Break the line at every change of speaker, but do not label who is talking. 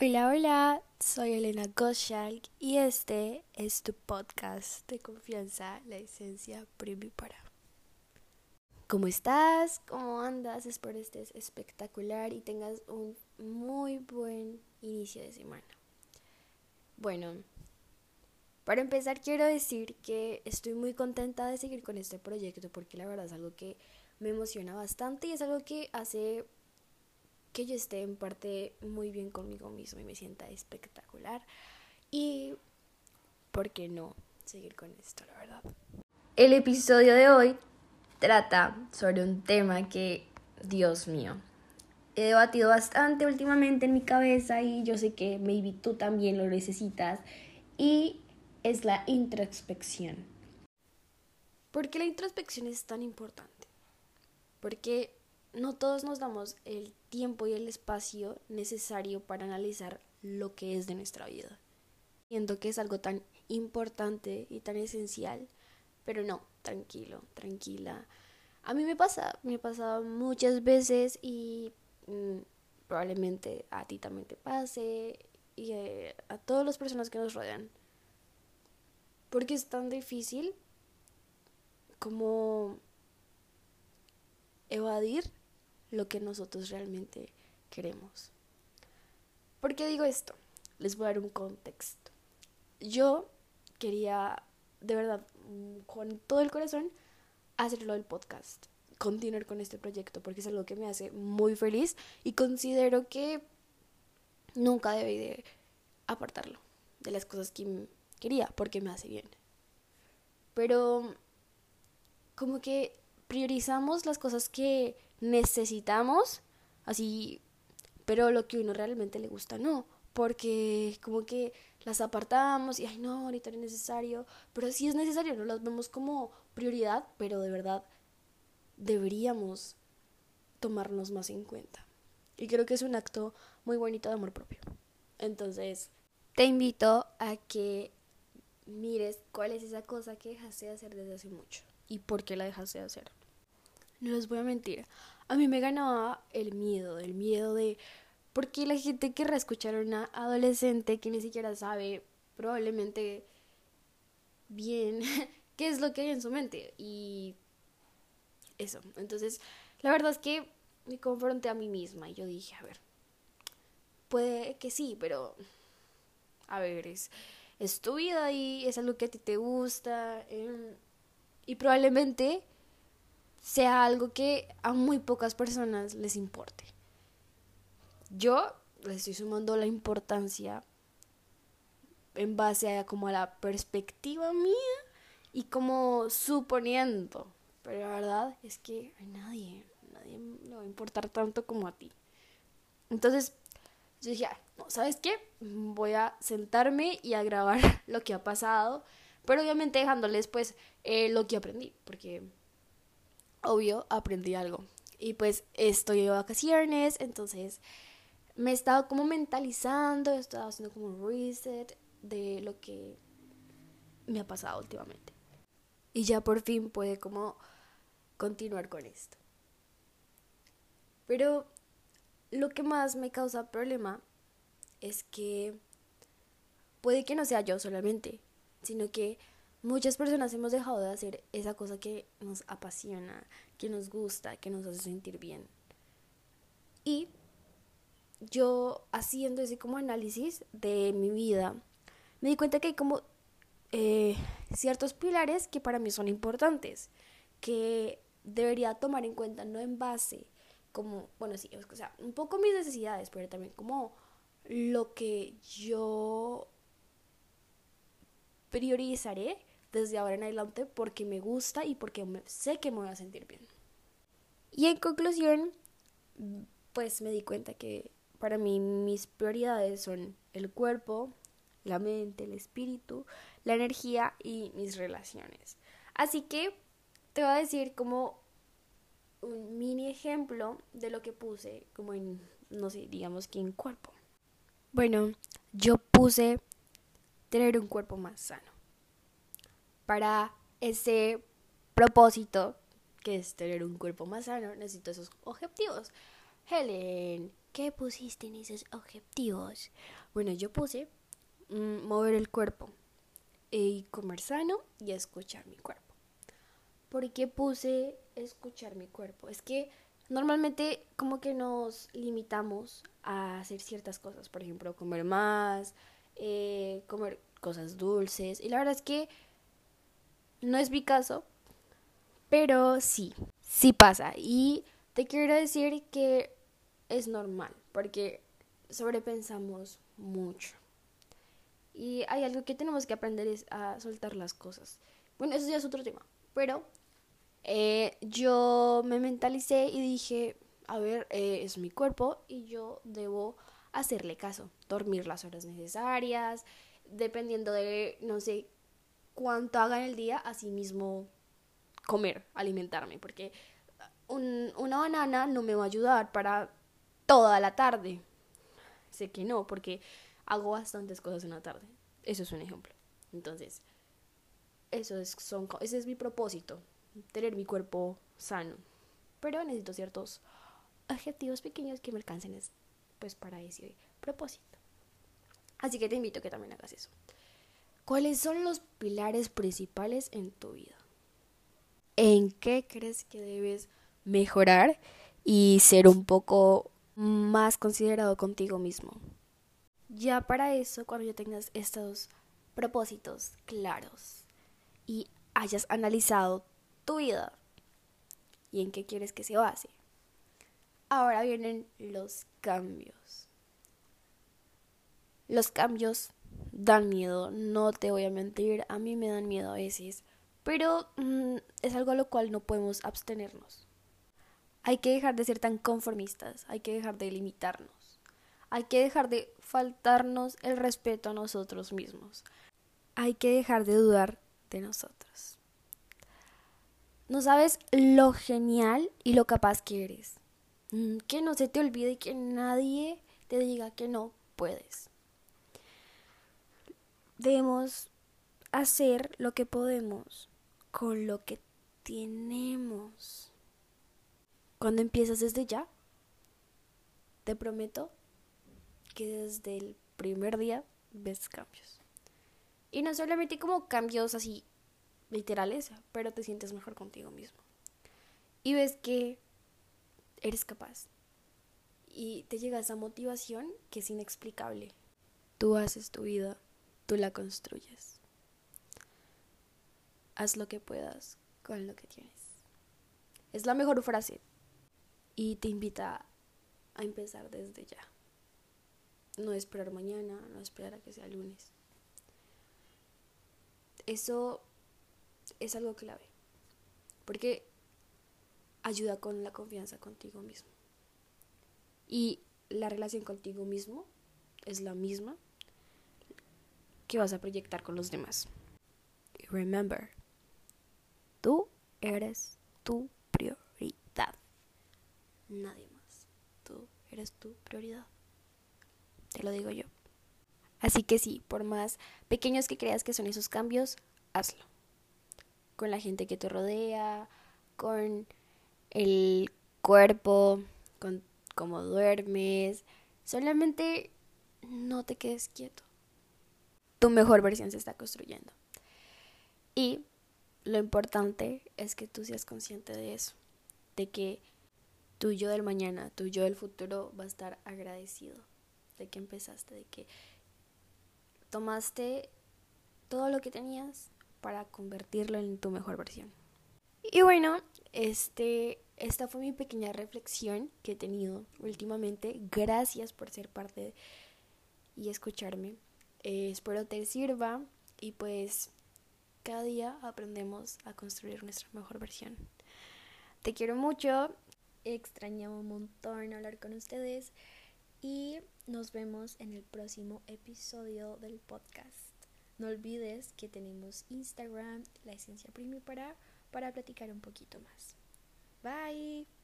Hola, hola, soy Elena Goschalk y este es tu podcast de confianza, la esencia primipara. ¿Cómo estás? ¿Cómo andas? Espero estés espectacular y tengas un muy buen inicio de semana. Bueno, para empezar quiero decir que estoy muy contenta de seguir con este proyecto porque la verdad es algo que me emociona bastante y es algo que hace que yo esté en parte muy bien conmigo mismo y me sienta espectacular. Y, ¿por qué no seguir con esto, la verdad? El episodio de hoy trata sobre un tema que, Dios mío, he debatido bastante últimamente en mi cabeza y yo sé que maybe tú también lo necesitas y es la introspección. ¿Por qué la introspección es tan importante? Porque no todos nos damos el tiempo y el espacio necesario para analizar lo que es de nuestra vida. Siento que es algo tan importante y tan esencial, pero no, tranquilo, tranquila. A mí me pasa, me ha pasado muchas veces y mm, probablemente a ti también te pase y eh, a todas las personas que nos rodean. Porque es tan difícil como evadir lo que nosotros realmente queremos. ¿Por qué digo esto? Les voy a dar un contexto. Yo quería, de verdad, con todo el corazón, hacerlo del podcast, continuar con este proyecto, porque es algo que me hace muy feliz y considero que nunca debí de apartarlo de las cosas que quería, porque me hace bien. Pero como que priorizamos las cosas que necesitamos, así, pero lo que uno realmente le gusta no, porque como que las apartamos y, ay no, ahorita no es necesario, pero sí es necesario, no las vemos como prioridad, pero de verdad deberíamos tomarnos más en cuenta. Y creo que es un acto muy bonito de amor propio. Entonces, te invito a que mires cuál es esa cosa que dejaste de hacer desde hace mucho y por qué la dejaste de hacer. No les voy a mentir, a mí me ganaba el miedo, el miedo de... Porque la gente querrá escuchar a una adolescente que ni siquiera sabe probablemente bien qué es lo que hay en su mente. Y eso. Entonces, la verdad es que me confronté a mí misma y yo dije, a ver, puede que sí, pero... A ver, es, es tu vida y es algo que a ti te gusta. Em, y probablemente sea algo que a muy pocas personas les importe. Yo le estoy sumando la importancia en base a como a la perspectiva mía y como suponiendo. Pero la verdad es que a nadie, nadie le va a importar tanto como a ti. Entonces, yo dije, no, ¿sabes qué? Voy a sentarme y a grabar lo que ha pasado, pero obviamente dejándoles pues eh, lo que aprendí, porque obvio, aprendí algo. Y pues estoy de vacaciones, entonces me he estado como mentalizando, he estado haciendo como un reset de lo que me ha pasado últimamente. Y ya por fin puede como continuar con esto. Pero lo que más me causa problema es que puede que no sea yo solamente, sino que muchas personas hemos dejado de hacer esa cosa que nos apasiona, que nos gusta, que nos hace sentir bien. Y yo haciendo ese como análisis de mi vida, me di cuenta que hay como eh, ciertos pilares que para mí son importantes, que debería tomar en cuenta, no en base como, bueno, sí, o sea, un poco mis necesidades, pero también como lo que yo priorizaré desde ahora en adelante porque me gusta y porque sé que me voy a sentir bien. Y en conclusión, pues me di cuenta que para mí mis prioridades son el cuerpo, la mente, el espíritu, la energía y mis relaciones. Así que te voy a decir como un mini ejemplo de lo que puse como en, no sé, digamos que en cuerpo. Bueno, yo puse tener un cuerpo más sano para ese propósito, que es tener un cuerpo más sano, necesito esos objetivos. Helen, ¿qué pusiste en esos objetivos? Bueno, yo puse mm, mover el cuerpo, y comer sano y escuchar mi cuerpo. ¿Por qué puse escuchar mi cuerpo? Es que normalmente como que nos limitamos a hacer ciertas cosas, por ejemplo, comer más, eh, comer cosas dulces. Y la verdad es que no es mi caso, pero sí, sí pasa. Y te quiero decir que es normal, porque sobrepensamos mucho. Y hay algo que tenemos que aprender es a soltar las cosas. Bueno, eso ya es otro tema. Pero eh, yo me mentalicé y dije, a ver, eh, es mi cuerpo y yo debo hacerle caso. Dormir las horas necesarias, dependiendo de, no sé, cuánto haga en el día, así mismo comer, alimentarme. Porque una banana no me va a ayudar para toda la tarde. Sé que no, porque hago bastantes cosas en la tarde. Eso es un ejemplo. Entonces, eso es, son, ese es mi propósito, tener mi cuerpo sano. Pero necesito ciertos objetivos pequeños que me alcancen pues para ese propósito. Así que te invito a que también hagas eso. ¿Cuáles son los pilares principales en tu vida? ¿En qué crees que debes mejorar y ser un poco más considerado contigo mismo? Ya para eso, cuando ya tengas estos propósitos claros y hayas analizado tu vida y en qué quieres que se base, ahora vienen los cambios. Los cambios dan miedo, no te voy a mentir, a mí me dan miedo a veces, pero mm, es algo a lo cual no podemos abstenernos. Hay que dejar de ser tan conformistas, hay que dejar de limitarnos. Hay que dejar de faltarnos el respeto a nosotros mismos. Hay que dejar de dudar de nosotros. No sabes lo genial y lo capaz que eres. Mm, que no se te olvide que nadie te diga que no puedes. Debemos hacer lo que podemos con lo que tenemos. Cuando empiezas desde ya, te prometo que desde el primer día ves cambios. Y no solamente como cambios así literales, pero te sientes mejor contigo mismo. Y ves que eres capaz. Y te llega esa motivación que es inexplicable. Tú haces tu vida, tú la construyes. Haz lo que puedas con lo que tienes. Es la mejor frase. Y te invita a empezar desde ya. No esperar mañana, no esperar a que sea lunes. Eso es algo clave. Porque ayuda con la confianza contigo mismo. Y la relación contigo mismo es la misma que vas a proyectar con los demás. remember, tú eres tu prioridad. Nadie más. Tú eres tu prioridad te lo digo yo. Así que sí, por más pequeños que creas que son esos cambios, hazlo. Con la gente que te rodea, con el cuerpo, con cómo duermes. Solamente no te quedes quieto. Tu mejor versión se está construyendo. Y lo importante es que tú seas consciente de eso, de que tu yo del mañana, tu yo del futuro va a estar agradecido de que empezaste, de que tomaste todo lo que tenías para convertirlo en tu mejor versión. Y bueno, este, esta fue mi pequeña reflexión que he tenido últimamente. Gracias por ser parte y escucharme. Eh, espero te sirva y pues cada día aprendemos a construir nuestra mejor versión. Te quiero mucho. Extrañaba un montón hablar con ustedes y nos vemos en el próximo episodio del podcast. No olvides que tenemos Instagram, la esencia primípara, para platicar un poquito más. Bye.